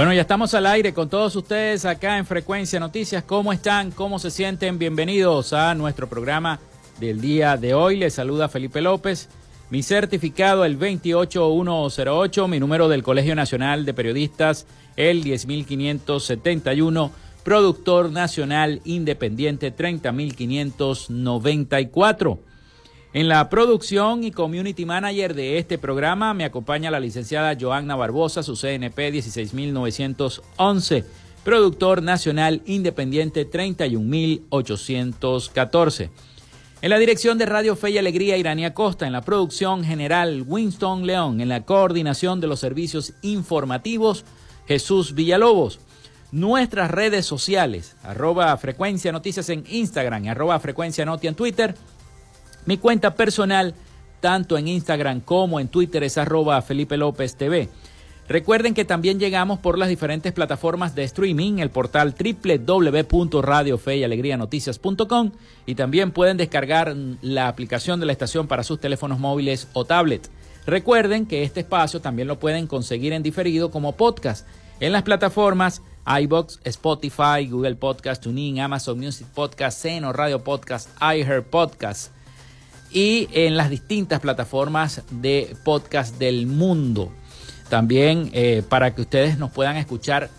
Bueno, ya estamos al aire con todos ustedes acá en Frecuencia Noticias. ¿Cómo están? ¿Cómo se sienten? Bienvenidos a nuestro programa del día de hoy. Les saluda Felipe López. Mi certificado el 28108, mi número del Colegio Nacional de Periodistas el 10571, productor nacional independiente 30594. En la producción y community manager de este programa me acompaña la licenciada Joanna Barbosa, su CNP 16911, productor nacional independiente 31814. En la dirección de Radio Fe y Alegría, Irania Costa. En la producción general, Winston León. En la coordinación de los servicios informativos, Jesús Villalobos. Nuestras redes sociales, arroba frecuencia noticias en Instagram, arroba frecuencia noti en Twitter mi cuenta personal, tanto en Instagram como en Twitter, es arroba Felipe López TV. Recuerden que también llegamos por las diferentes plataformas de streaming, el portal www.radiofeyalegrianoticias.com y también pueden descargar la aplicación de la estación para sus teléfonos móviles o tablet. Recuerden que este espacio también lo pueden conseguir en diferido como podcast en las plataformas iBox, Spotify, Google Podcast, TuneIn, Amazon Music Podcast, Seno Radio Podcast, iHeart Podcast y en las distintas plataformas de podcast del mundo. También eh, para que ustedes nos puedan escuchar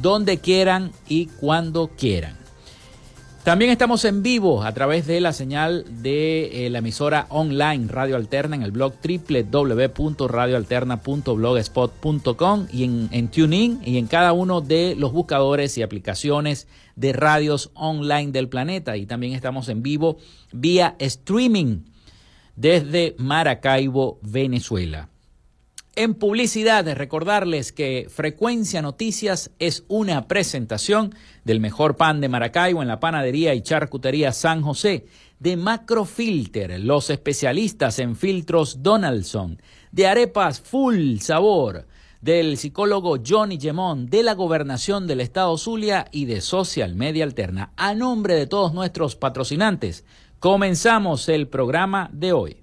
donde quieran y cuando quieran. También estamos en vivo a través de la señal de eh, la emisora online Radio Alterna en el blog www.radioalterna.blogspot.com y en, en TuneIn y en cada uno de los buscadores y aplicaciones de radios online del planeta. Y también estamos en vivo vía streaming desde Maracaibo, Venezuela. En publicidad, recordarles que Frecuencia Noticias es una presentación del mejor pan de Maracaibo en la panadería y charcutería San José, de Macrofilter, los especialistas en filtros Donaldson, de arepas full sabor, del psicólogo Johnny Gemón, de la gobernación del estado Zulia y de Social Media Alterna. A nombre de todos nuestros patrocinantes, Comenzamos el programa de hoy.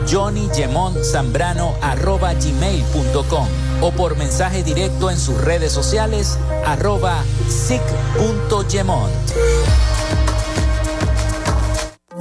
johnnygemontzambrano.gmail.com o por mensaje directo en sus redes sociales arroba.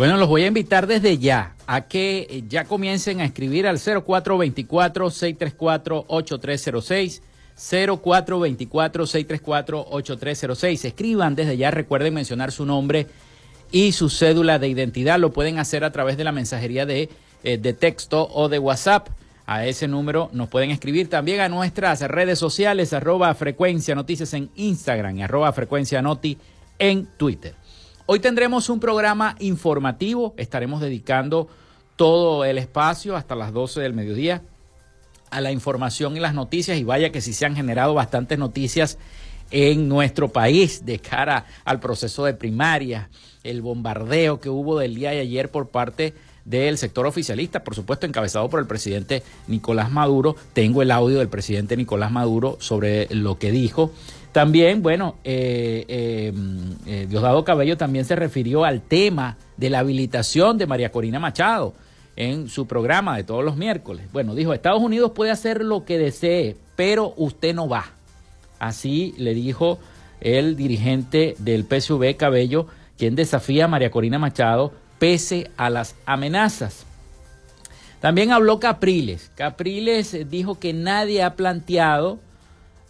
Bueno, los voy a invitar desde ya a que eh, ya comiencen a escribir al 0424-634-8306. 0424-634-8306. Escriban desde ya, recuerden mencionar su nombre y su cédula de identidad. Lo pueden hacer a través de la mensajería de, eh, de texto o de WhatsApp. A ese número nos pueden escribir también a nuestras redes sociales, arroba frecuencia noticias en Instagram y arroba frecuencia noti en Twitter. Hoy tendremos un programa informativo, estaremos dedicando todo el espacio hasta las 12 del mediodía a la información y las noticias y vaya que sí se han generado bastantes noticias en nuestro país de cara al proceso de primaria, el bombardeo que hubo del día de ayer por parte del sector oficialista, por supuesto encabezado por el presidente Nicolás Maduro. Tengo el audio del presidente Nicolás Maduro sobre lo que dijo también, bueno, eh, eh, eh, Diosdado Cabello también se refirió al tema de la habilitación de María Corina Machado en su programa de todos los miércoles. Bueno, dijo, Estados Unidos puede hacer lo que desee, pero usted no va. Así le dijo el dirigente del PSV Cabello, quien desafía a María Corina Machado pese a las amenazas. También habló Capriles. Capriles dijo que nadie ha planteado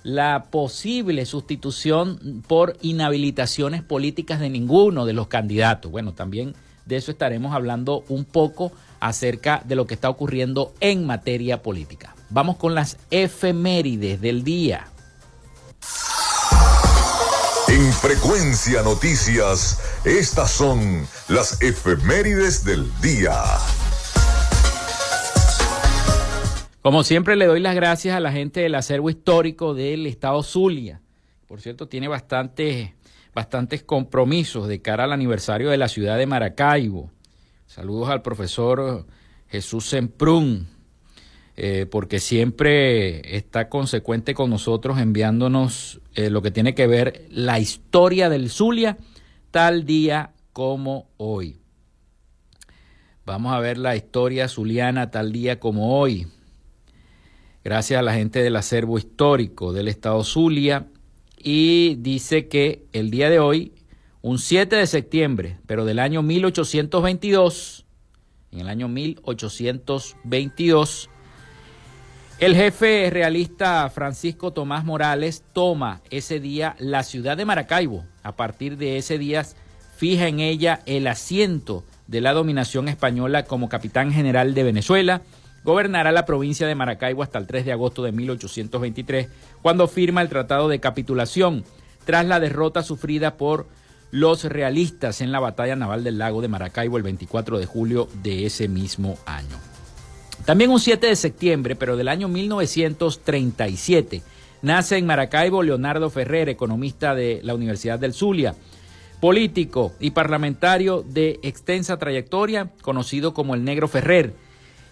la posible sustitución por inhabilitaciones políticas de ninguno de los candidatos. Bueno, también de eso estaremos hablando un poco acerca de lo que está ocurriendo en materia política. Vamos con las efemérides del día. En frecuencia noticias, estas son las efemérides del día. Como siempre le doy las gracias a la gente del acervo histórico del estado Zulia. Por cierto, tiene bastantes, bastantes compromisos de cara al aniversario de la ciudad de Maracaibo. Saludos al profesor Jesús Semprún, eh, porque siempre está consecuente con nosotros enviándonos eh, lo que tiene que ver la historia del Zulia tal día como hoy. Vamos a ver la historia zuliana tal día como hoy gracias a la gente del acervo histórico del estado Zulia, y dice que el día de hoy, un 7 de septiembre, pero del año 1822, en el año 1822, el jefe realista Francisco Tomás Morales toma ese día la ciudad de Maracaibo. A partir de ese día fija en ella el asiento de la dominación española como capitán general de Venezuela gobernará la provincia de Maracaibo hasta el 3 de agosto de 1823, cuando firma el Tratado de Capitulación, tras la derrota sufrida por los realistas en la batalla naval del lago de Maracaibo el 24 de julio de ese mismo año. También un 7 de septiembre, pero del año 1937, nace en Maracaibo Leonardo Ferrer, economista de la Universidad del Zulia, político y parlamentario de extensa trayectoria, conocido como el Negro Ferrer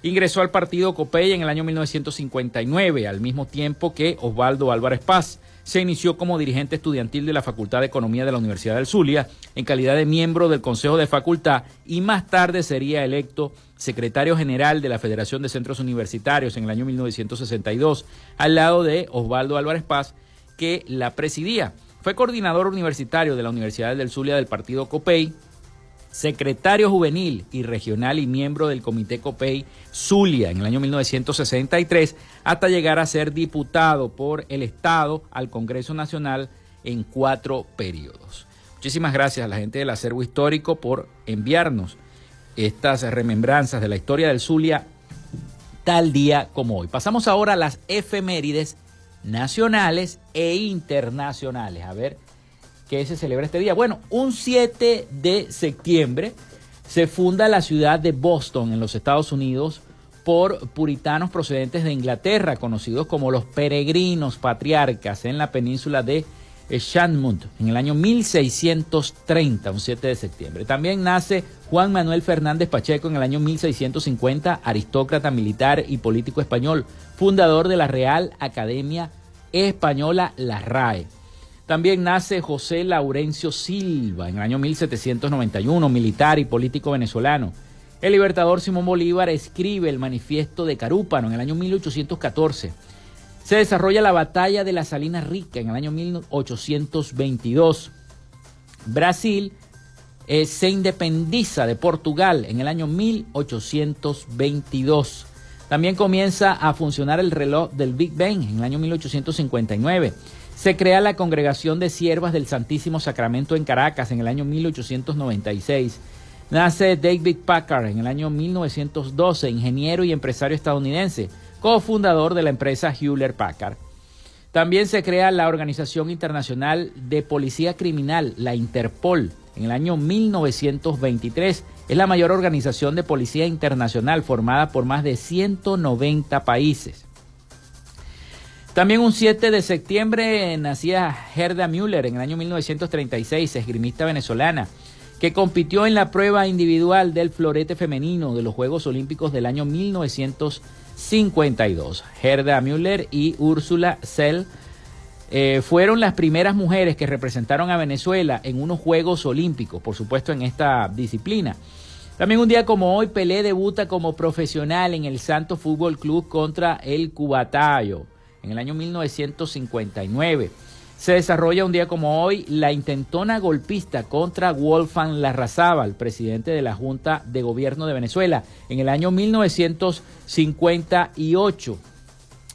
Ingresó al partido Copey en el año 1959, al mismo tiempo que Osvaldo Álvarez Paz. Se inició como dirigente estudiantil de la Facultad de Economía de la Universidad del Zulia, en calidad de miembro del Consejo de Facultad, y más tarde sería electo secretario general de la Federación de Centros Universitarios en el año 1962, al lado de Osvaldo Álvarez Paz, que la presidía. Fue coordinador universitario de la Universidad del Zulia del partido COPEI secretario juvenil y regional y miembro del Comité COPEI Zulia en el año 1963, hasta llegar a ser diputado por el Estado al Congreso Nacional en cuatro periodos. Muchísimas gracias a la gente del acervo histórico por enviarnos estas remembranzas de la historia del Zulia tal día como hoy. Pasamos ahora a las efemérides nacionales e internacionales. A ver que se celebra este día? Bueno, un 7 de septiembre se funda la ciudad de Boston en los Estados Unidos por puritanos procedentes de Inglaterra, conocidos como los peregrinos patriarcas en la península de Shanmouth en el año 1630, un 7 de septiembre. También nace Juan Manuel Fernández Pacheco en el año 1650, aristócrata militar y político español, fundador de la Real Academia Española, la RAE. También nace José Laurencio Silva en el año 1791, militar y político venezolano. El libertador Simón Bolívar escribe el manifiesto de Carúpano en el año 1814. Se desarrolla la batalla de la Salina Rica en el año 1822. Brasil eh, se independiza de Portugal en el año 1822. También comienza a funcionar el reloj del Big Bang en el año 1859. Se crea la Congregación de Siervas del Santísimo Sacramento en Caracas en el año 1896. Nace David Packard en el año 1912, ingeniero y empresario estadounidense, cofundador de la empresa Hewlett Packard. También se crea la Organización Internacional de Policía Criminal, la Interpol, en el año 1923. Es la mayor organización de policía internacional formada por más de 190 países. También un 7 de septiembre nacía Gerda Müller en el año 1936, esgrimista venezolana, que compitió en la prueba individual del florete femenino de los Juegos Olímpicos del año 1952. Gerda Müller y Úrsula Zell eh, fueron las primeras mujeres que representaron a Venezuela en unos Juegos Olímpicos, por supuesto en esta disciplina. También un día como hoy, Pelé debuta como profesional en el Santo Fútbol Club contra el Cubatayo en el año 1959. Se desarrolla un día como hoy la intentona golpista contra Wolfgang Larrazábal, presidente de la Junta de Gobierno de Venezuela, en el año 1958.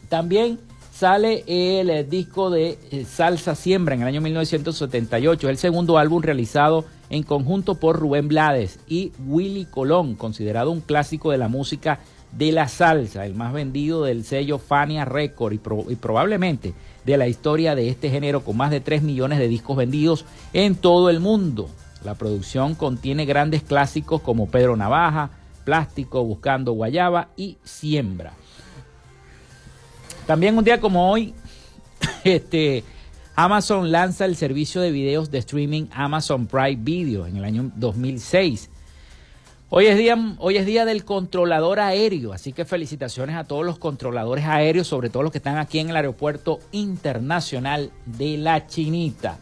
También sale el disco de eh, Salsa Siembra en el año 1978, el segundo álbum realizado en conjunto por Rubén Blades y Willy Colón, considerado un clásico de la música de la salsa, el más vendido del sello Fania Record y, probablemente de la historia de este género con más de 3 millones de discos vendidos en todo el mundo. La producción contiene grandes clásicos como Pedro Navaja, Plástico, Buscando Guayaba y Siembra. También un día como hoy, este, Amazon lanza el servicio de videos de streaming Amazon Prime Video en el año 2006. Hoy es, día, hoy es día del controlador aéreo, así que felicitaciones a todos los controladores aéreos, sobre todo los que están aquí en el Aeropuerto Internacional de la Chinita.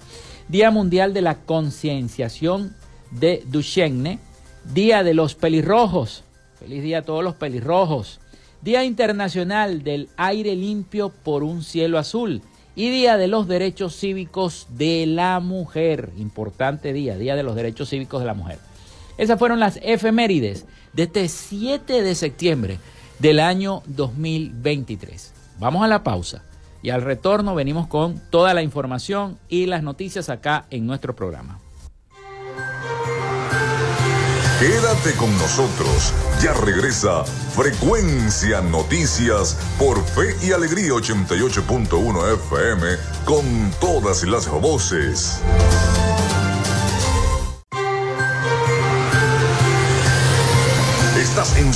Día Mundial de la Concienciación de Duchenne, Día de los Pelirrojos, feliz día a todos los pelirrojos, Día Internacional del Aire Limpio por un Cielo Azul. Y Día de los Derechos Cívicos de la Mujer, importante día, Día de los Derechos Cívicos de la Mujer. Esas fueron las efemérides de este 7 de septiembre del año 2023. Vamos a la pausa y al retorno venimos con toda la información y las noticias acá en nuestro programa. Quédate con nosotros, ya regresa Frecuencia Noticias por Fe y Alegría 88.1 FM con todas las voces.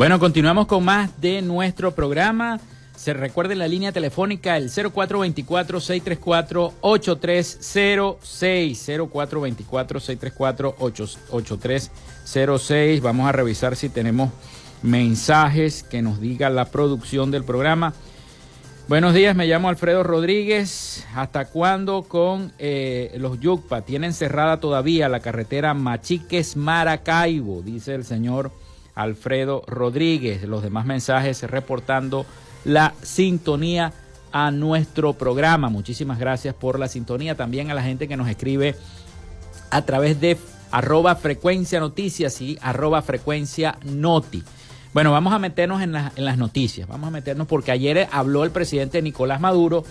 Bueno, continuamos con más de nuestro programa. Se recuerde la línea telefónica el 0424-634-8306. 0424-634-8306. Vamos a revisar si tenemos mensajes que nos diga la producción del programa. Buenos días, me llamo Alfredo Rodríguez. ¿Hasta cuándo con eh, los Yucpa? Tienen cerrada todavía la carretera Machiques Maracaibo, dice el señor Alfredo Rodríguez. Los demás mensajes reportando la sintonía a nuestro programa. Muchísimas gracias por la sintonía. También a la gente que nos escribe a través de arroba frecuencia noticias y arroba frecuencia noti. Bueno, vamos a meternos en, en, las noticias. Vamos a meternos porque ayer habló el presidente Nicolás Maduro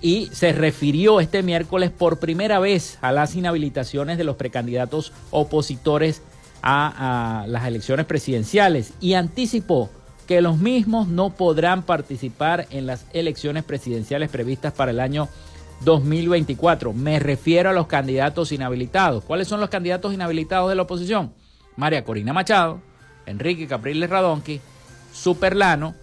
y se refirió este miércoles por primera vez a las inhabilitaciones de los precandidatos opositores a, las elecciones presidenciales y anticipó que los mismos no podrán participar en las elecciones presidenciales previstas para el año 2024. Me refiero a los candidatos inhabilitados. ¿Cuáles son los candidatos inhabilitados de la oposición? María Corina Machado, Enrique Capriles Radonqui, Superlano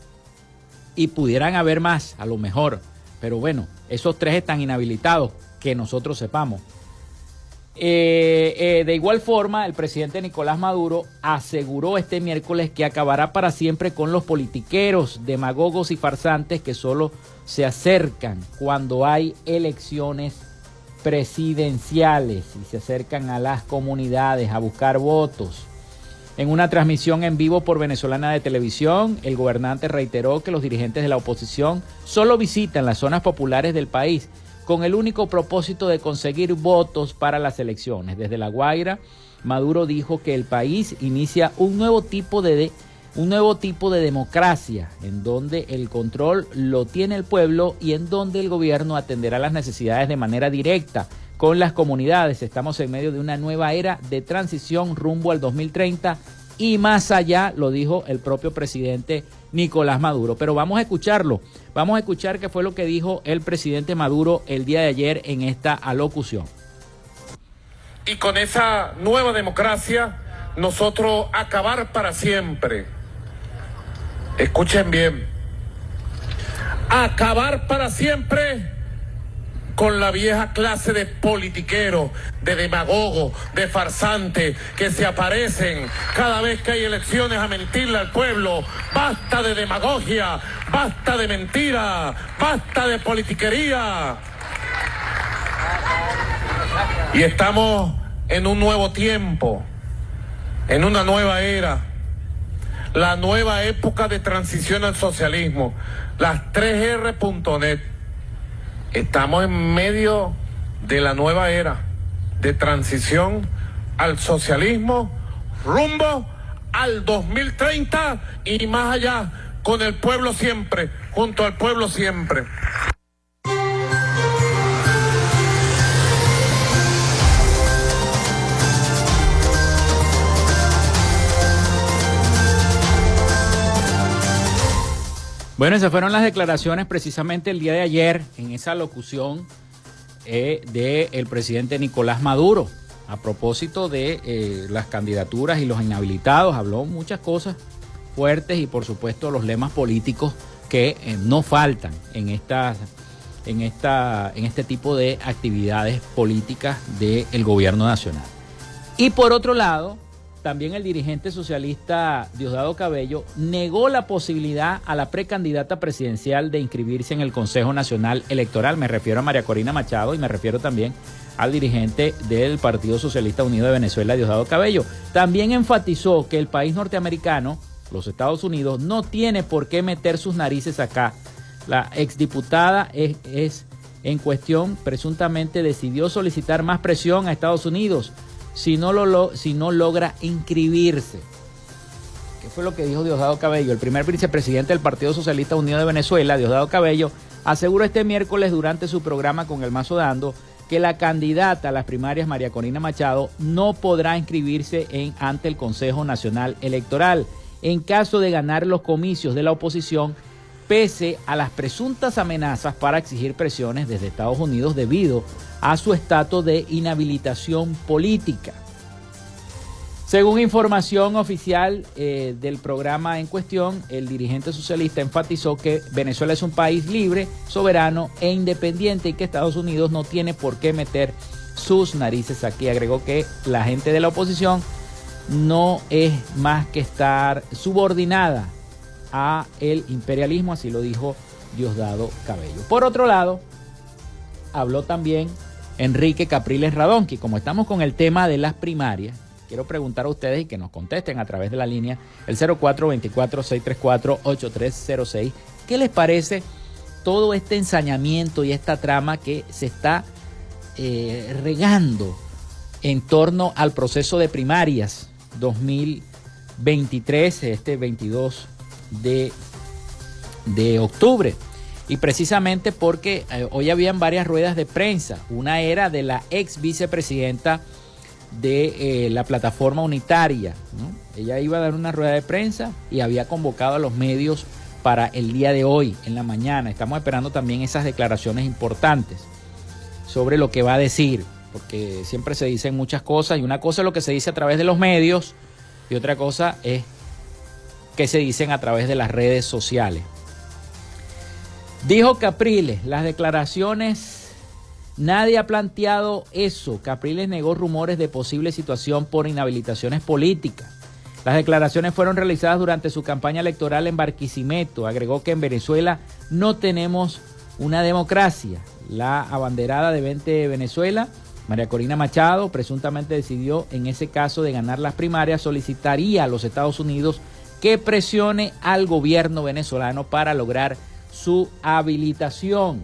y pudieran haber más, a lo mejor. Pero bueno, esos tres están inhabilitados, que nosotros sepamos. Eh, eh, de igual forma, el presidente Nicolás Maduro aseguró este miércoles que acabará para siempre con los politiqueros, demagogos y farsantes que solo se acercan cuando hay elecciones presidenciales y se acercan a las comunidades a buscar votos. En una transmisión en vivo por Venezolana de Televisión, el gobernante reiteró que los dirigentes de la oposición solo visitan las zonas populares del país con el único propósito de conseguir votos para las elecciones. Desde La Guaira, Maduro dijo que el país inicia un nuevo tipo de, un nuevo tipo de democracia en donde el control lo tiene el pueblo y en donde el gobierno atenderá las necesidades de manera directa con las comunidades. Estamos en medio de una nueva era de transición rumbo al 2030 y más allá, lo dijo el propio presidente Nicolás Maduro. Pero vamos a escucharlo. Vamos a escuchar qué fue lo que dijo el presidente Maduro el día de ayer en esta alocución. Y con esa nueva democracia, nosotros acabar para siempre. Escuchen bien. Acabar para siempre con la vieja clase de politiqueros, de demagogos, de farsantes que se aparecen cada vez que hay elecciones a mentirle al pueblo. Basta de demagogia, basta de mentira, basta de politiquería. Y estamos en un nuevo tiempo, en una nueva era, la nueva época de transición al socialismo, las 3R.net. Estamos en medio de la nueva era de transición al socialismo rumbo al 2030 y más allá, con el pueblo siempre, junto al pueblo siempre. Bueno, esas fueron las declaraciones precisamente el día de ayer en esa locución eh, del presidente Nicolás Maduro a propósito de eh, las candidaturas y los inhabilitados. Habló muchas cosas fuertes y por supuesto los lemas políticos que eh, no faltan en estas en esta en este tipo de actividades políticas del gobierno nacional. Y por otro lado, también el dirigente socialista Diosdado Cabello negó la posibilidad a la precandidata presidencial de inscribirse en el Consejo Nacional Electoral. Me refiero a María Corina Machado y me refiero también al dirigente del Partido Socialista Unido de Venezuela, Diosdado Cabello. También enfatizó que el país norteamericano, los Estados Unidos, no tiene por qué meter sus narices acá. La exdiputada es, es en cuestión presuntamente decidió solicitar más presión a Estados Unidos si no, lo, si no logra inscribirse. ¿Qué fue lo que dijo Diosdado Cabello? El primer vicepresidente del Partido Socialista Unido de Venezuela, Diosdado Cabello, aseguró este miércoles durante su programa con el Mazo Dando que la candidata a las primarias María Corina Machado no podrá inscribirse en, ante el Consejo Nacional Electoral en caso de ganar los comicios de la oposición pese a las presuntas amenazas para exigir presiones desde Estados Unidos debido a su estatus de inhabilitación política. Según información oficial eh, del programa en cuestión, el dirigente socialista enfatizó que Venezuela es un país libre, soberano e independiente y que Estados Unidos no tiene por qué meter sus narices aquí. Agregó que la gente de la oposición no es más que estar subordinada a el imperialismo, así lo dijo Diosdado Cabello. Por otro lado, habló también Enrique Capriles Radonqui. Como estamos con el tema de las primarias, quiero preguntar a ustedes y que nos contesten a través de la línea el 0424-634-8306. ¿Qué les parece todo este ensañamiento y esta trama que se está eh, regando en torno al proceso de primarias 2023, este 22 de, de octubre. Y precisamente porque eh, hoy habían varias ruedas de prensa. Una era de la ex vicepresidenta de eh, la plataforma unitaria. Ella iba a dar una rueda de prensa y había convocado a los medios para el día de hoy, en la mañana. Estamos esperando también esas declaraciones importantes sobre lo que va a decir, porque siempre se dicen muchas cosas y una cosa es lo que se dice a través de los medios y otra cosa es que se dicen a través de las redes sociales. Dijo Capriles, las declaraciones, nadie ha planteado eso. Capriles negó rumores de posible situación por inhabilitaciones políticas. Las declaraciones fueron realizadas durante su campaña electoral en Barquisimeto. Agregó que en Venezuela no tenemos una democracia. La abanderada de 20 Venezuela, María Corina Machado, presuntamente decidió en ese caso de ganar las primarias, solicitaría a los Estados Unidos que presione al gobierno venezolano para lograr su habilitación.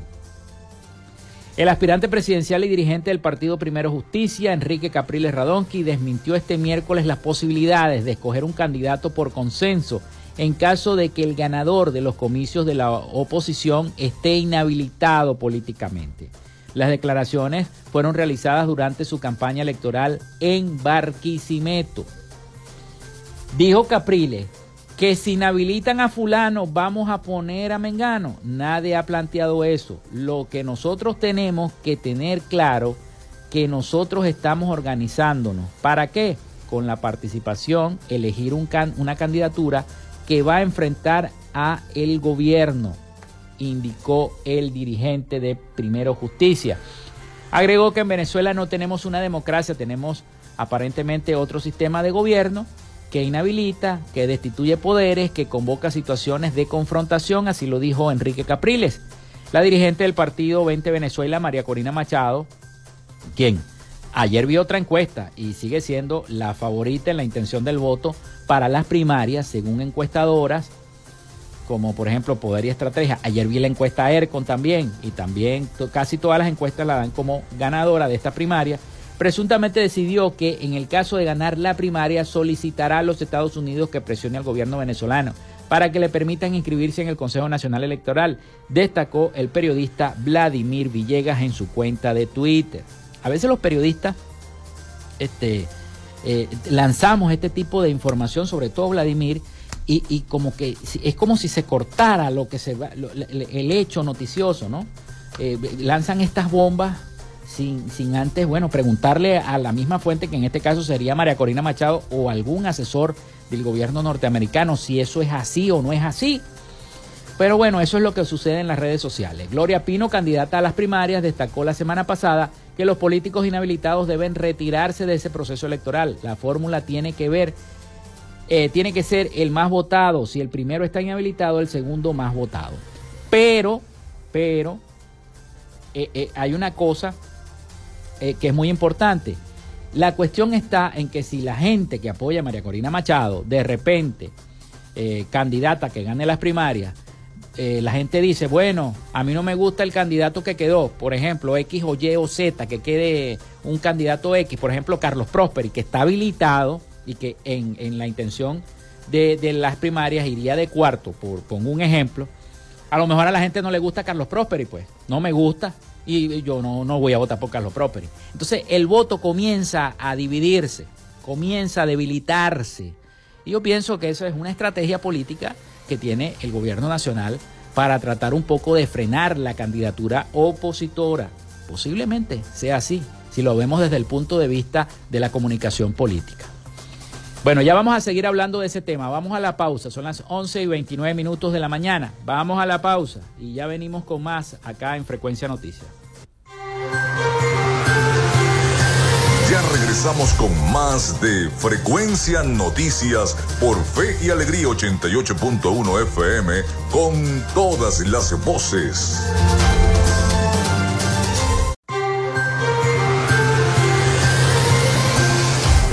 El aspirante presidencial y dirigente del Partido Primero Justicia, Enrique Capriles Radonqui, desmintió este miércoles las posibilidades de escoger un candidato por consenso en caso de que el ganador de los comicios de la oposición esté inhabilitado políticamente. Las declaraciones fueron realizadas durante su campaña electoral en Barquisimeto. Dijo Capriles que si inhabilitan a fulano vamos a poner a Mengano. Nadie ha planteado eso. Lo que nosotros tenemos que tener claro que nosotros estamos organizándonos. ¿Para qué? Con la participación, elegir un una candidatura que va a enfrentar a el gobierno. indicó el dirigente de Primero Justicia. Agregó que en Venezuela no tenemos una democracia, tenemos aparentemente otro sistema de gobierno que inhabilita, que destituye poderes, que convoca situaciones de confrontación, así lo dijo Enrique Capriles. La dirigente del partido 20 Venezuela, María Corina Machado, quien ayer vio otra encuesta y sigue siendo la favorita en la intención del voto para las primarias, según encuestadoras, como por ejemplo Poder y Estrategia. Ayer vi la encuesta ERCON también y también casi todas las encuestas la dan como ganadora de esta primaria. Presuntamente decidió que en el caso de ganar la primaria solicitará a los Estados Unidos que presione al gobierno venezolano para que le permitan inscribirse en el Consejo Nacional Electoral, destacó el periodista Vladimir Villegas en su cuenta de Twitter. A veces los periodistas este, eh, lanzamos este tipo de información, sobre todo Vladimir, y, como que es como si se cortara lo que se el hecho noticioso, ¿no? Eh, lanzan estas bombas sin, sin antes, bueno, preguntarle a la misma fuente, que en este caso sería María Corina Machado o algún asesor del gobierno norteamericano, si eso es así o no es así. Pero bueno, eso es lo que sucede en las redes sociales. Gloria Pino, candidata a las primarias, destacó la semana pasada que los políticos inhabilitados deben retirarse de ese proceso electoral. La fórmula tiene que ver, eh, tiene que ser el más votado. Si el primero está inhabilitado, el segundo más votado. Pero, pero, eh, eh, hay una cosa que es muy importante. La cuestión está en que si la gente que apoya a María Corina Machado, de repente, candidata que gane las primarias, eh, la gente dice, bueno, a mí no me gusta el candidato que quedó, por ejemplo, X o Y o Z, que quede un candidato X, por ejemplo, Carlos Prosperi, que está habilitado y que en, la intención de, las primarias iría de cuarto, por pongo un ejemplo, a lo mejor a la gente no le gusta Carlos Prosperi, pues, no me gusta y yo no, no voy a votar por Carlos Prosperi. Entonces el voto comienza a dividirse, comienza a debilitarse. Y yo pienso que eso es una estrategia política que tiene el gobierno nacional para tratar un poco de frenar la candidatura opositora. Posiblemente sea así, si lo vemos desde el punto de vista de la comunicación política. Bueno, ya vamos a seguir hablando de ese tema. Vamos a la pausa. Son las 11 y 29 minutos de la mañana. Vamos a la pausa y ya venimos con más acá en Frecuencia Noticias. Ya regresamos con más de Frecuencia Noticias por Fe y Alegría 88.1 FM con todas las voces.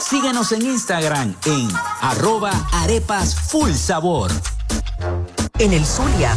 Síguenos en Instagram en arroba arepas full sabor. En el Zulia,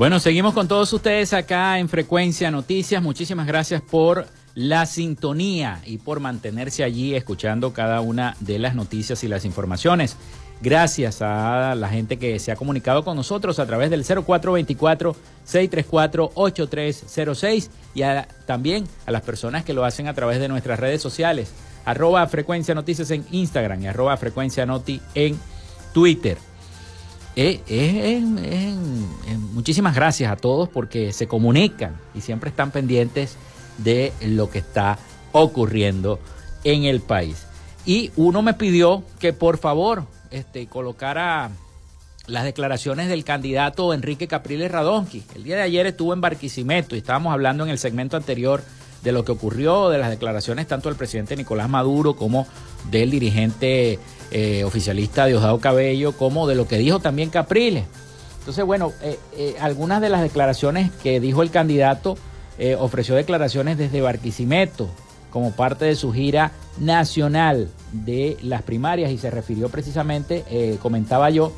Bueno, seguimos con todos ustedes acá en Frecuencia Noticias. Muchísimas gracias por la sintonía y por mantenerse allí escuchando cada una de las noticias y las informaciones. Gracias a la gente que se ha comunicado con nosotros a través del 0424-634-8306 y también a las personas que lo hacen a través de nuestras redes sociales, arroba frecuencia noticias en Instagram y arroba frecuencia noti en Twitter. Eh, eh, muchísimas gracias a todos porque se comunican y siempre están pendientes de lo que está ocurriendo en el país. Y uno me pidió que por favor este, colocara las declaraciones del candidato Enrique Capriles Radonsky. El día de ayer estuvo en Barquisimeto y estábamos hablando en el segmento anterior de lo que ocurrió, de las declaraciones tanto del presidente Nicolás Maduro como del dirigente eh, oficialista Diosdado Cabello, como de lo que dijo también Capriles. Entonces, bueno, eh, eh, algunas de las declaraciones que dijo el candidato eh, ofreció declaraciones desde Barquisimeto como parte de su gira nacional de las primarias y se refirió precisamente, eh, comentaba yo,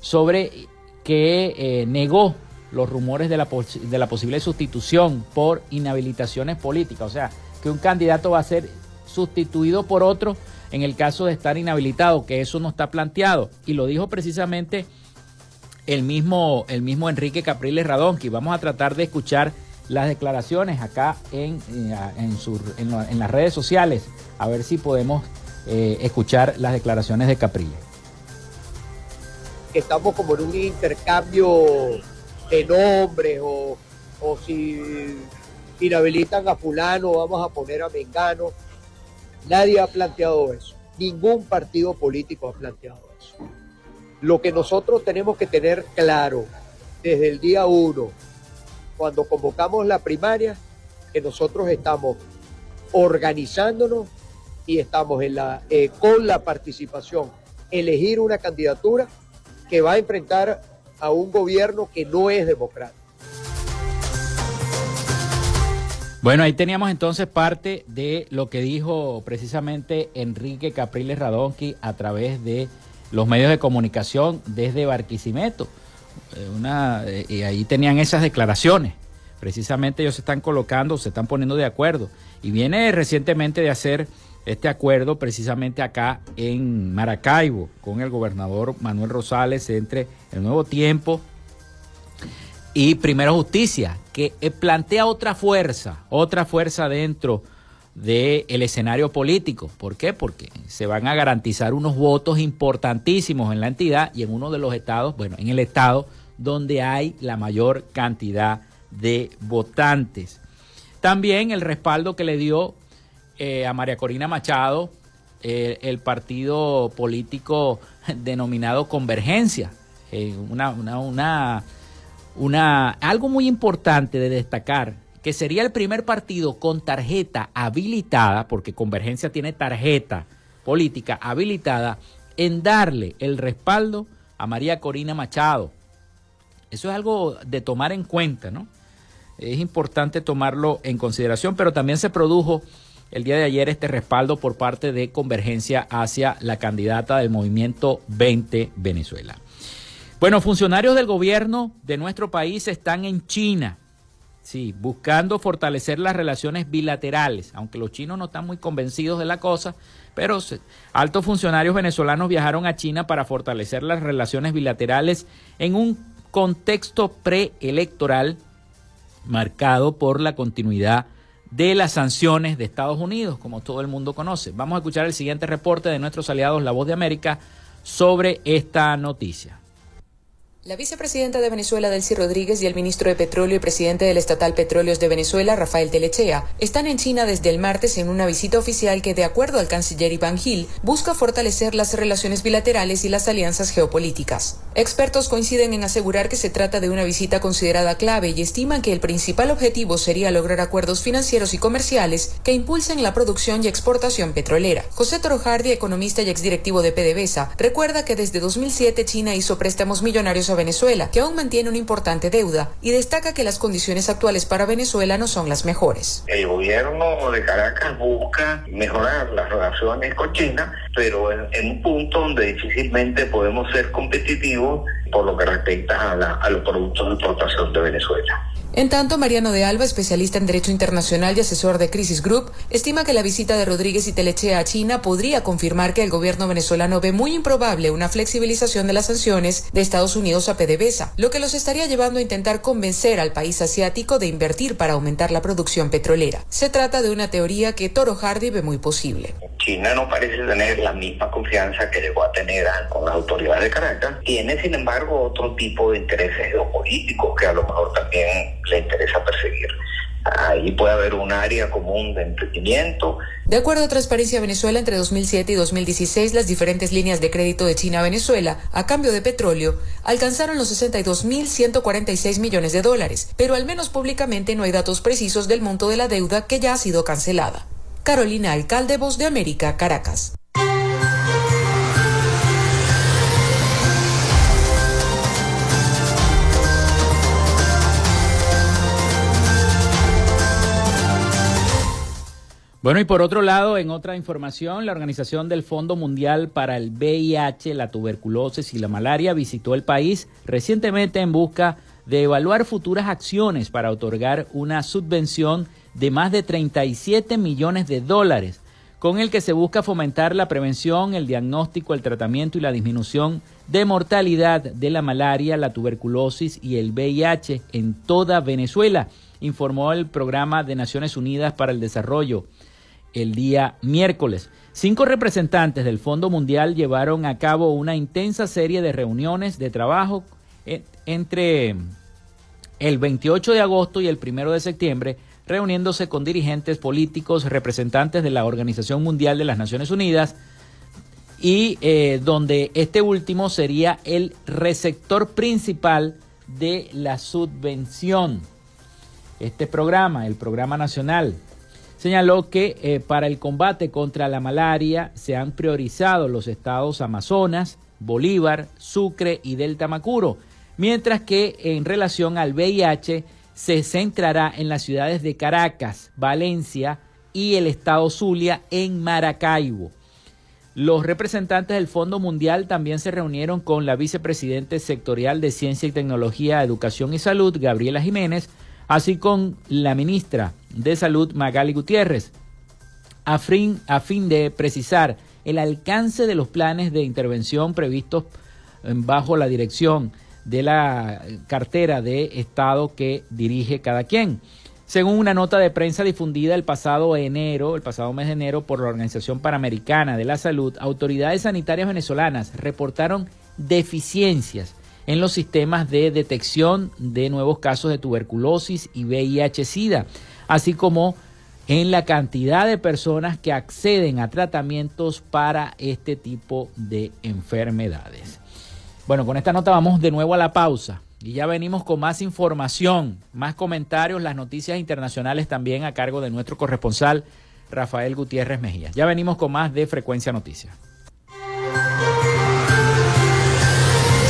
sobre que eh, negó los rumores de la, de la posible sustitución por inhabilitaciones políticas, o sea, que un candidato va a ser sustituido por otro en el caso de estar inhabilitado, que eso no está planteado. Y lo dijo precisamente el mismo, el mismo Enrique Capriles Radonqui. Vamos a tratar de escuchar las declaraciones acá en, eh, en, las redes sociales, a ver si podemos eh, escuchar las declaraciones de Caprile. Estamos como en un intercambio de nombres o, o si inhabilitan a fulano, vamos a poner a Mengano. Nadie ha planteado eso. Ningún partido político ha planteado eso. Lo que nosotros tenemos que tener claro desde el día uno cuando convocamos la primaria, que nosotros estamos organizándonos y estamos eh, con la participación, elegir una candidatura que va a enfrentar a un gobierno que no es democrático. Bueno, ahí teníamos entonces parte de lo que dijo precisamente Enrique Capriles Radonqui a través de los medios de comunicación desde Barquisimeto. Eh, una, eh, y ahí tenían esas declaraciones. Precisamente ellos se están colocando, se están poniendo de acuerdo. Y viene recientemente de hacer este acuerdo precisamente acá en Maracaibo con el gobernador Manuel Rosales entre el Nuevo Tiempo y Primero Justicia, que eh, plantea otra fuerza, otra fuerza dentro del escenario político. ¿Por qué? Porque se van a garantizar unos votos importantísimos en la entidad y en uno de los estados, bueno, en el estado donde hay la mayor cantidad de votantes. También el respaldo que le dio eh, a María Corina Machado eh, el partido político denominado Convergencia, una, una, una una, algo muy importante de destacar, que sería el primer partido con tarjeta habilitada, porque Convergencia tiene tarjeta política habilitada, en darle el respaldo a María Corina Machado. Eso es algo de tomar en cuenta, ¿no? Es importante tomarlo en consideración, pero también se produjo el día de ayer este respaldo por parte de Convergencia hacia la candidata del movimiento 20 Venezuela. Bueno, funcionarios del gobierno de nuestro país están en China, sí, buscando fortalecer las relaciones bilaterales, aunque los chinos no están muy convencidos de la cosa, pero altos funcionarios venezolanos viajaron a China para fortalecer las relaciones bilaterales en un contexto preelectoral marcado por la continuidad de las sanciones de Estados Unidos, como todo el mundo conoce. Vamos a escuchar el siguiente reporte de nuestros aliados La Voz de América sobre esta noticia. La vicepresidenta de Venezuela, Delcy Rodríguez, y el ministro de Petróleo y presidente del estatal Petróleos de Venezuela, Rafael Telechea, están en China desde el martes en una visita oficial que, de acuerdo al canciller Iván Gil, busca fortalecer las relaciones bilaterales y las alianzas geopolíticas. Expertos coinciden en asegurar que se trata de una visita considerada clave y estiman que el principal objetivo sería lograr acuerdos financieros y comerciales que impulsen la producción y exportación petrolera. José Torojardi, economista y exdirectivo de PDVSA, recuerda que desde 2007 China hizo préstamos millonarios a Venezuela, que aún mantiene una importante deuda, y destaca que las condiciones actuales para Venezuela no son las mejores. El gobierno de Caracas busca mejorar las relaciones con China, pero en, un punto donde difícilmente podemos ser competitivos por lo que respecta a, a los productos de exportación de Venezuela. En tanto, Mariano de Alba, especialista en Derecho Internacional y asesor de Crisis Group, estima que la visita de Rodríguez y Telechea a China podría confirmar que el gobierno venezolano ve muy improbable una flexibilización de las sanciones de Estados Unidos a PDVSA, lo que los estaría llevando a intentar convencer al país asiático de invertir para aumentar la producción petrolera. Se trata de una teoría que Toro Hardy ve muy posible. China no parece tener la misma confianza que llegó a tener con las autoridades de Caracas. Tiene, sin embargo, otro tipo de intereses geopolíticos que a lo mejor también le interesa perseguir. Ahí puede haber un área común de entretenimiento. De acuerdo a Transparencia Venezuela, entre 2007 y 2016, las diferentes líneas de crédito de China a Venezuela, a cambio de petróleo, alcanzaron los 62.146 millones de dólares, pero al menos públicamente no hay datos precisos del monto de la deuda que ya ha sido cancelada. Carolina Alcalde, Voz de América, Caracas. Bueno, y por otro lado, en otra información, la Organización del Fondo Mundial para el VIH, la tuberculosis y la malaria visitó el país recientemente en busca de evaluar futuras acciones para otorgar una subvención de más de 37 millones de dólares, con el que se busca fomentar la prevención, el diagnóstico, el tratamiento y la disminución de mortalidad de la malaria, la tuberculosis y el VIH en toda Venezuela, informó el Programa de Naciones Unidas para el Desarrollo el día miércoles. Cinco representantes del Fondo Mundial llevaron a cabo una intensa serie de reuniones de trabajo eh, entre el 28 de agosto y el 1 de septiembre, reuniéndose con dirigentes políticos, representantes de la Organización Mundial de las Naciones Unidas, y eh, donde este último sería el receptor principal de la subvención. Este programa, el programa nacional señaló que eh, para el combate contra la malaria se han priorizado los estados Amazonas, Bolívar, Sucre y Delta Macuro, mientras que en relación al VIH se centrará en las ciudades de Caracas, Valencia y el estado Zulia en Maracaibo. Los representantes del Fondo Mundial también se reunieron con la vicepresidente sectorial de Ciencia y Tecnología, Educación y Salud, Gabriela Jiménez, así con la ministra de Salud Magali Gutiérrez. a fin, a fin de precisar el alcance de los planes de intervención previstos bajo la dirección de la cartera de Estado que dirige cada quien. Según una nota de prensa difundida el pasado enero, el pasado mes de enero por la Organización Panamericana de la Salud, autoridades sanitarias venezolanas reportaron deficiencias en los sistemas de detección de nuevos casos de tuberculosis y VIH-Sida, así como en la cantidad de personas que acceden a tratamientos para este tipo de enfermedades. Bueno, con esta nota vamos de nuevo a la pausa y ya venimos con más información, más comentarios, las noticias internacionales también a cargo de nuestro corresponsal Rafael Gutiérrez Mejía. Ya venimos con más de Frecuencia Noticias.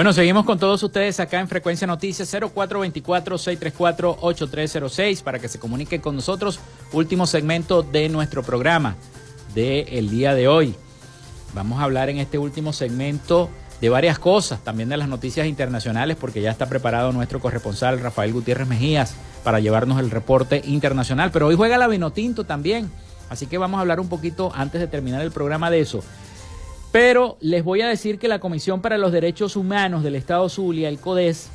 Bueno, seguimos con todos ustedes acá en Frecuencia Noticias 0424-634-8306 para que se comuniquen con nosotros. Último segmento de nuestro programa del día de hoy. Vamos a hablar en este último segmento de varias cosas, también de las noticias internacionales, porque ya está preparado nuestro corresponsal Rafael Gutiérrez Mejías para llevarnos el reporte internacional. Pero hoy juega la Vinotinto también, así que vamos a hablar un poquito antes de terminar el programa de eso. Pero les voy a decir que la Comisión para los Derechos Humanos del Estado Zulia, el CODES,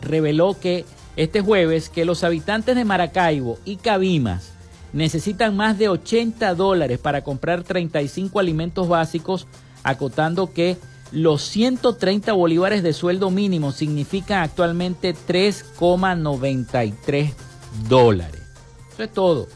reveló que este jueves que los habitantes de Maracaibo y Cabimas necesitan más de 80 dólares para comprar 35 alimentos básicos, acotando que los 130 bolívares de sueldo mínimo significan actualmente 3,93 dólares. Eso es todo.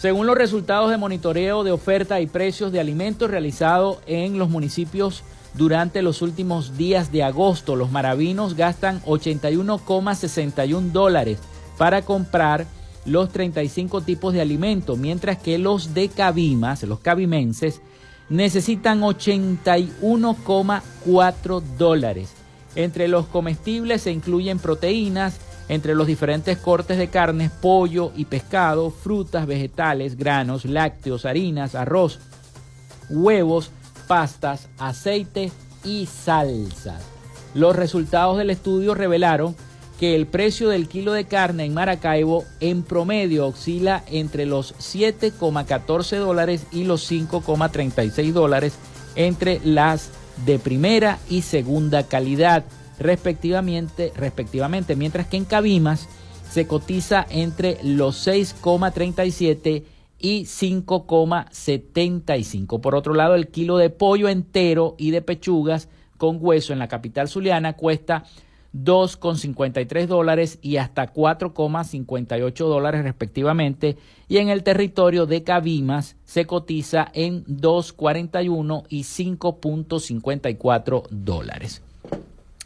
Según los resultados de monitoreo de oferta y precios de alimentos realizado en los municipios durante los últimos días de agosto, los maravinos gastan 81,61 dólares para comprar los 35 tipos de alimentos, mientras que los de Cabimas, los cabimenses, necesitan 81,4 dólares. Entre los comestibles se incluyen proteínas, entre los diferentes cortes de carnes, pollo y pescado, frutas, vegetales, granos, lácteos, harinas, arroz, huevos, pastas, aceite y salsas. Los resultados del estudio revelaron que el precio del kilo de carne en Maracaibo en promedio oscila entre los 7,14 dólares y los 5,36 dólares entre las de primera y segunda calidad respectivamente, respectivamente, mientras que en Cabimas se cotiza entre los 6,37 y 5,75. Por otro lado, el kilo de pollo entero y de pechugas con hueso en la capital zuliana cuesta 2,53 dólares y hasta 4,58 dólares respectivamente y en el territorio de Cabimas se cotiza en 2,41 y 5,54 dólares.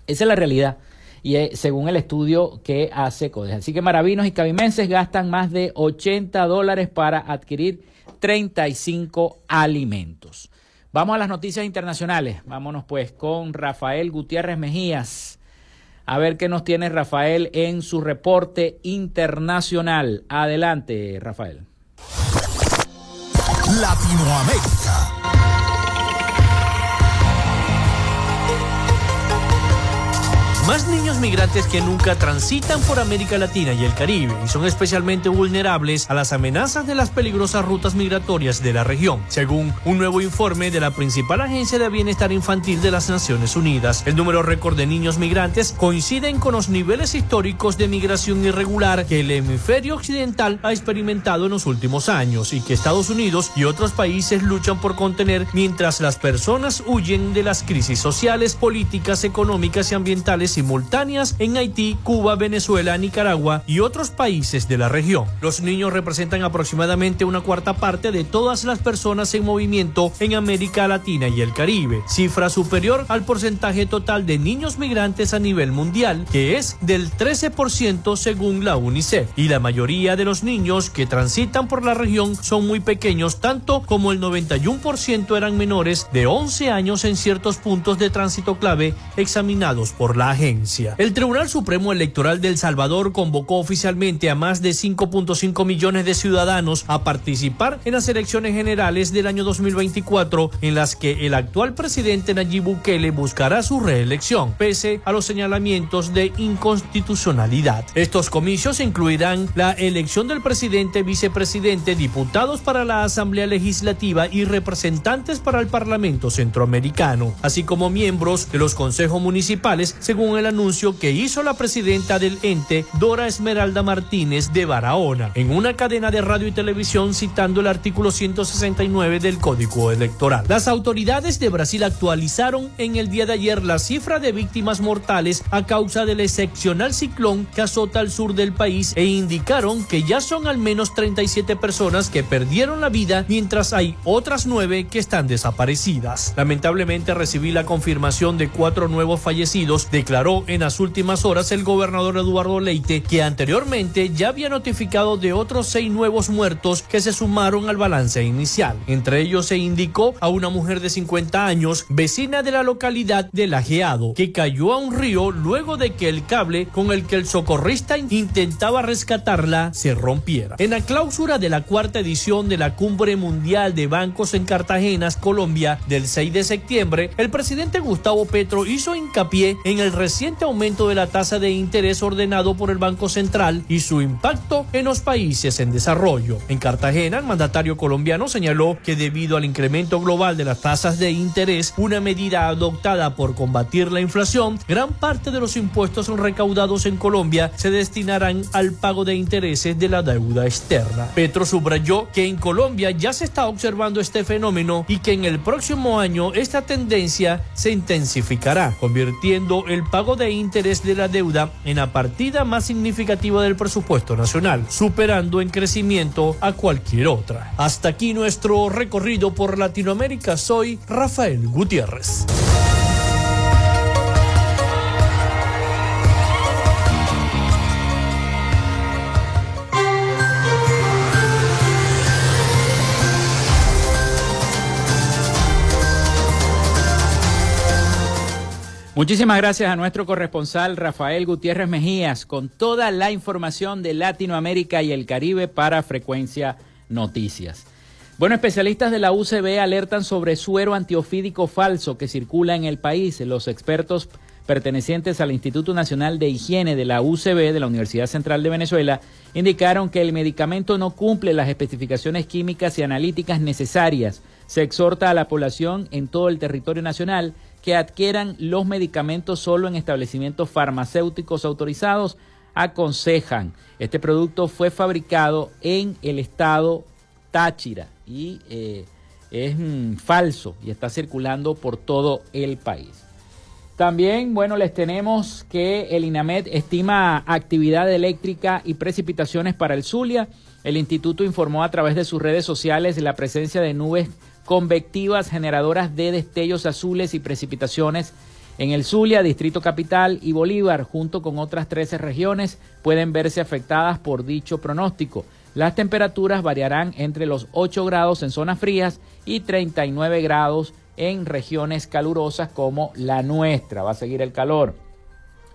Esa es la realidad. Y eh, según el estudio que hace CODES. Así que maravinos y cabimenses gastan más de 80 dólares para adquirir 35 alimentos. Vamos a las noticias internacionales. Vámonos pues con Rafael Gutiérrez Mejías. A ver qué nos tiene Rafael en su reporte internacional. Adelante, Rafael. Latinoamérica. Más niños migrantes que nunca transitan por América Latina y el Caribe y son especialmente vulnerables a las amenazas de las peligrosas rutas migratorias de la región, según un nuevo informe de la principal agencia de bienestar infantil de las Naciones Unidas. El número récord de niños migrantes coinciden con los niveles históricos de migración irregular que el hemisferio occidental ha experimentado en los últimos años y que Estados Unidos y otros países luchan por contener mientras las personas huyen de las crisis sociales, políticas, económicas y ambientales simultáneas en Haití, Cuba, Venezuela, Nicaragua y otros países de la región. Los niños representan aproximadamente una cuarta parte de todas las personas en movimiento en América Latina y el Caribe, cifra superior al porcentaje total de niños migrantes a nivel mundial, que es del 13% según la UNICEF. Y la mayoría de los niños que transitan por la región son muy pequeños, tanto como el 91% eran menores de 11 años en ciertos puntos de tránsito clave examinados por la agencia. El Tribunal Supremo Electoral del Salvador convocó oficialmente a más de 5.5 millones de ciudadanos a participar en las elecciones generales del año 2024 en las que el actual presidente Nayib Bukele buscará su reelección, pese a los señalamientos de inconstitucionalidad. Estos comicios incluirán la elección del presidente, vicepresidente, diputados para la Asamblea Legislativa y representantes para el Parlamento Centroamericano, así como miembros de los consejos municipales, según el anuncio que hizo la presidenta del ente, Dora Esmeralda Martínez de Barahona, en una cadena de radio y televisión citando el artículo 169 del Código Electoral. Las autoridades de Brasil actualizaron en el día de ayer la cifra de víctimas mortales a causa del excepcional ciclón que azota al sur del país e indicaron que ya son al menos 37 personas que perdieron la vida mientras hay otras nueve que están desaparecidas. Lamentablemente recibí la confirmación de cuatro nuevos fallecidos, declaró en las últimas horas el gobernador Eduardo Leite que anteriormente ya había notificado de otros seis nuevos muertos que se sumaron al balance inicial. Entre ellos se indicó a una mujer de 50 años, vecina de la localidad de Lajeado, que cayó a un río luego de que el cable con el que el socorrista intentaba rescatarla se rompiera. En la clausura de la cuarta edición de la Cumbre Mundial de Bancos en Cartagena, Colombia, del 6 de septiembre, el presidente Gustavo Petro hizo hincapié en el reciente aumento de la tasa de interés ordenado por el Banco Central y su impacto en los países en desarrollo. En Cartagena, el mandatario colombiano señaló que debido al incremento global de las tasas de interés, una medida adoptada por combatir la inflación, gran parte de los impuestos recaudados en Colombia se destinarán al pago de intereses de la deuda externa. Petro subrayó que en Colombia ya se está observando este fenómeno y que en el próximo año esta tendencia se intensificará, convirtiendo el pago de interés de la deuda en la partida más significativa del presupuesto nacional, superando en crecimiento a cualquier otra. Hasta aquí nuestro recorrido por Latinoamérica. Soy Rafael Gutiérrez. Muchísimas gracias a nuestro corresponsal Rafael Gutiérrez Mejías con toda la información de Latinoamérica y el Caribe para Frecuencia Noticias. Bueno, especialistas de la UCB alertan sobre suero antiofídico falso que circula en el país. Los expertos pertenecientes al Instituto Nacional de Higiene de la UCB de la Universidad Central de Venezuela indicaron que el medicamento no cumple las especificaciones químicas y analíticas necesarias. Se exhorta a la población en todo el territorio nacional que adquieran los medicamentos solo en establecimientos farmacéuticos autorizados aconsejan. Este producto fue fabricado en el estado Táchira y eh, es mm, falso y está circulando por todo el país. También, bueno, les tenemos que el INAMED estima actividad eléctrica y precipitaciones para el Zulia. El instituto informó a través de sus redes sociales la presencia de nubes convectivas generadoras de destellos azules y precipitaciones en el Zulia, Distrito Capital y Bolívar, junto con otras 13 regiones, pueden verse afectadas por dicho pronóstico. Las temperaturas variarán entre los 8 grados en zonas frías y 39 grados en regiones calurosas como la nuestra. Va a seguir el calor.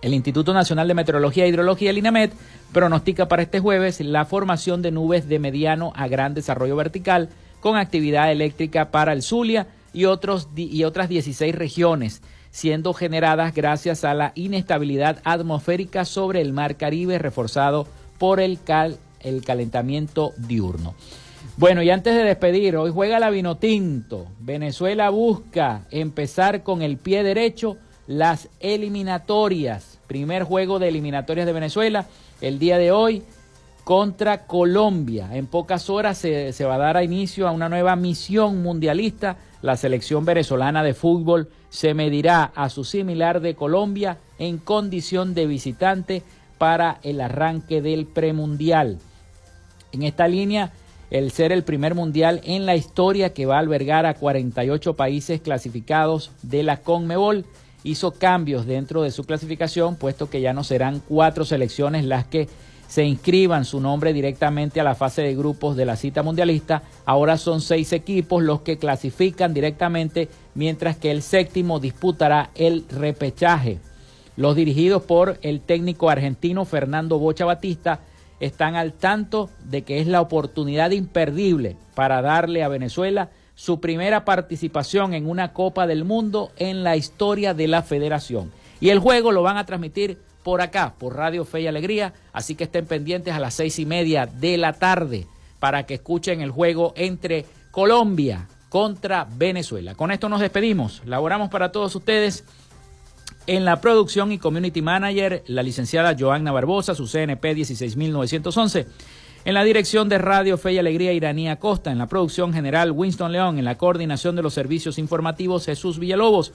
El Instituto Nacional de Meteorología e Hidrología, el INAMET, pronostica para este jueves la formación de nubes de mediano a gran desarrollo vertical con actividad eléctrica para el Zulia y, otros, y otras 16 regiones, siendo generadas gracias a la inestabilidad atmosférica sobre el Mar Caribe reforzado por el, el calentamiento diurno. Bueno, y antes de despedir, hoy juega la Vinotinto. Venezuela busca empezar con el pie derecho las eliminatorias. Primer juego de eliminatorias de Venezuela el día de hoy contra Colombia. En pocas horas se, se va a dar a inicio a una nueva misión mundialista. La selección venezolana de fútbol se medirá a su similar de Colombia en condición de visitante para el arranque del premundial. En esta línea, el ser el primer mundial en la historia que va a albergar a 48 países clasificados de la CONMEBOL hizo cambios dentro de su clasificación, puesto que ya no serán cuatro selecciones las que se inscriban su nombre directamente a la fase de grupos de la cita mundialista. Ahora son seis equipos los que clasifican directamente, mientras que el séptimo disputará el repechaje. Los dirigidos por el técnico argentino Fernando Bocha Batista están al tanto de que es la oportunidad imperdible para darle a Venezuela su primera participación en una Copa del Mundo en la historia de la federación. Y el juego lo van a transmitir por acá, por Radio Fe y Alegría, así que estén pendientes a las seis y media de la tarde para que escuchen el juego entre Colombia contra Venezuela. Con esto nos despedimos. Laboramos para todos ustedes en la producción y community manager, la licenciada Joanna Barbosa, su CNP 16911. En la dirección de Radio Fe y Alegría, Iranía Costa. En la producción general, Winston León. En la coordinación de los servicios informativos, Jesús Villalobos.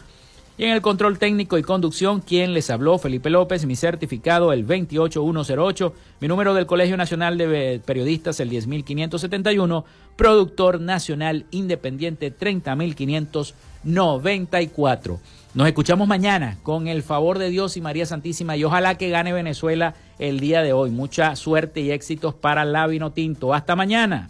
Y en el control técnico y conducción, quien les habló, Felipe López, mi certificado el 28108, mi número del Colegio Nacional de Periodistas el 10571, productor nacional independiente 30594. Nos escuchamos mañana con el favor de Dios y María Santísima y ojalá que gane Venezuela el día de hoy. Mucha suerte y éxitos para la Tinto. Hasta mañana.